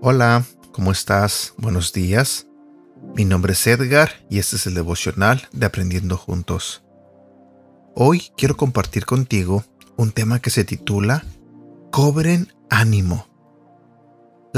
Hola, ¿cómo estás? Buenos días. Mi nombre es Edgar y este es el devocional de Aprendiendo Juntos. Hoy quiero compartir contigo un tema que se titula Cobren ánimo.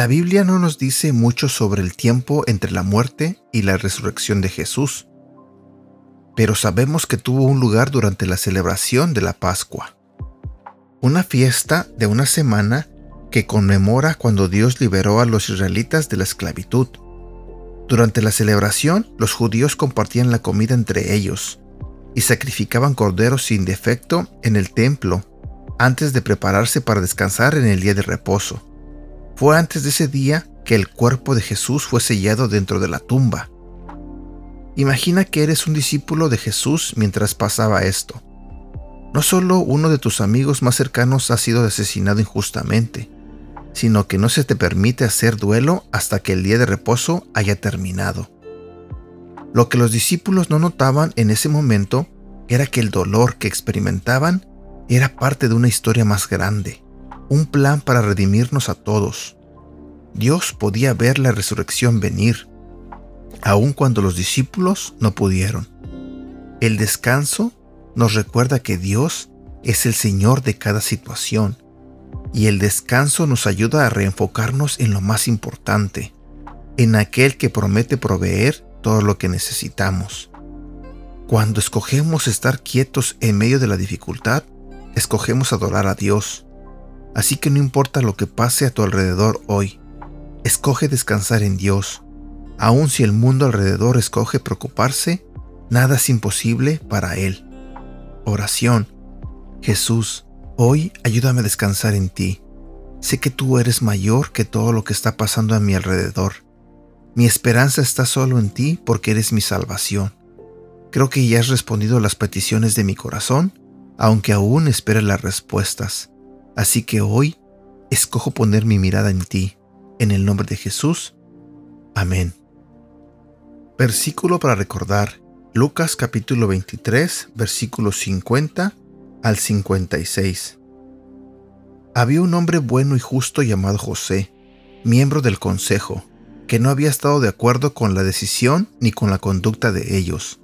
La Biblia no nos dice mucho sobre el tiempo entre la muerte y la resurrección de Jesús, pero sabemos que tuvo un lugar durante la celebración de la Pascua, una fiesta de una semana que conmemora cuando Dios liberó a los israelitas de la esclavitud. Durante la celebración, los judíos compartían la comida entre ellos y sacrificaban corderos sin defecto en el templo antes de prepararse para descansar en el día de reposo. Fue antes de ese día que el cuerpo de Jesús fue sellado dentro de la tumba. Imagina que eres un discípulo de Jesús mientras pasaba esto. No solo uno de tus amigos más cercanos ha sido asesinado injustamente, sino que no se te permite hacer duelo hasta que el día de reposo haya terminado. Lo que los discípulos no notaban en ese momento era que el dolor que experimentaban era parte de una historia más grande, un plan para redimirnos a todos. Dios podía ver la resurrección venir, aun cuando los discípulos no pudieron. El descanso nos recuerda que Dios es el Señor de cada situación y el descanso nos ayuda a reenfocarnos en lo más importante, en aquel que promete proveer todo lo que necesitamos. Cuando escogemos estar quietos en medio de la dificultad, escogemos adorar a Dios. Así que no importa lo que pase a tu alrededor hoy, escoge descansar en Dios. Aun si el mundo alrededor escoge preocuparse, nada es imposible para Él. Oración. Jesús, Hoy ayúdame a descansar en ti. Sé que tú eres mayor que todo lo que está pasando a mi alrededor. Mi esperanza está solo en ti porque eres mi salvación. Creo que ya has respondido las peticiones de mi corazón, aunque aún espero las respuestas. Así que hoy escojo poner mi mirada en ti. En el nombre de Jesús. Amén. Versículo para recordar. Lucas capítulo 23, versículo 50 al 56. Había un hombre bueno y justo llamado José, miembro del consejo, que no había estado de acuerdo con la decisión ni con la conducta de ellos.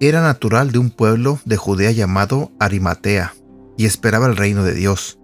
Era natural de un pueblo de Judea llamado Arimatea, y esperaba el reino de Dios.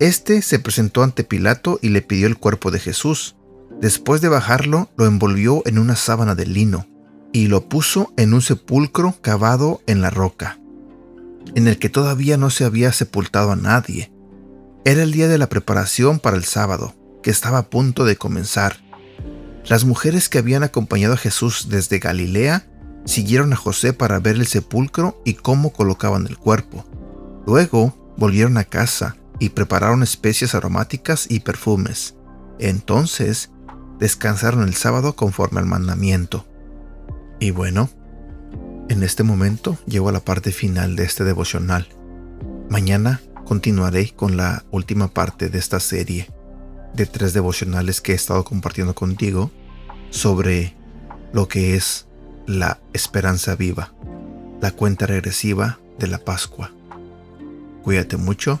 Este se presentó ante Pilato y le pidió el cuerpo de Jesús. Después de bajarlo, lo envolvió en una sábana de lino y lo puso en un sepulcro cavado en la roca en el que todavía no se había sepultado a nadie. Era el día de la preparación para el sábado, que estaba a punto de comenzar. Las mujeres que habían acompañado a Jesús desde Galilea siguieron a José para ver el sepulcro y cómo colocaban el cuerpo. Luego volvieron a casa y prepararon especias aromáticas y perfumes. Entonces descansaron el sábado conforme al mandamiento. Y bueno, en este momento llego a la parte final de este devocional. Mañana continuaré con la última parte de esta serie de tres devocionales que he estado compartiendo contigo sobre lo que es la esperanza viva, la cuenta regresiva de la Pascua. Cuídate mucho,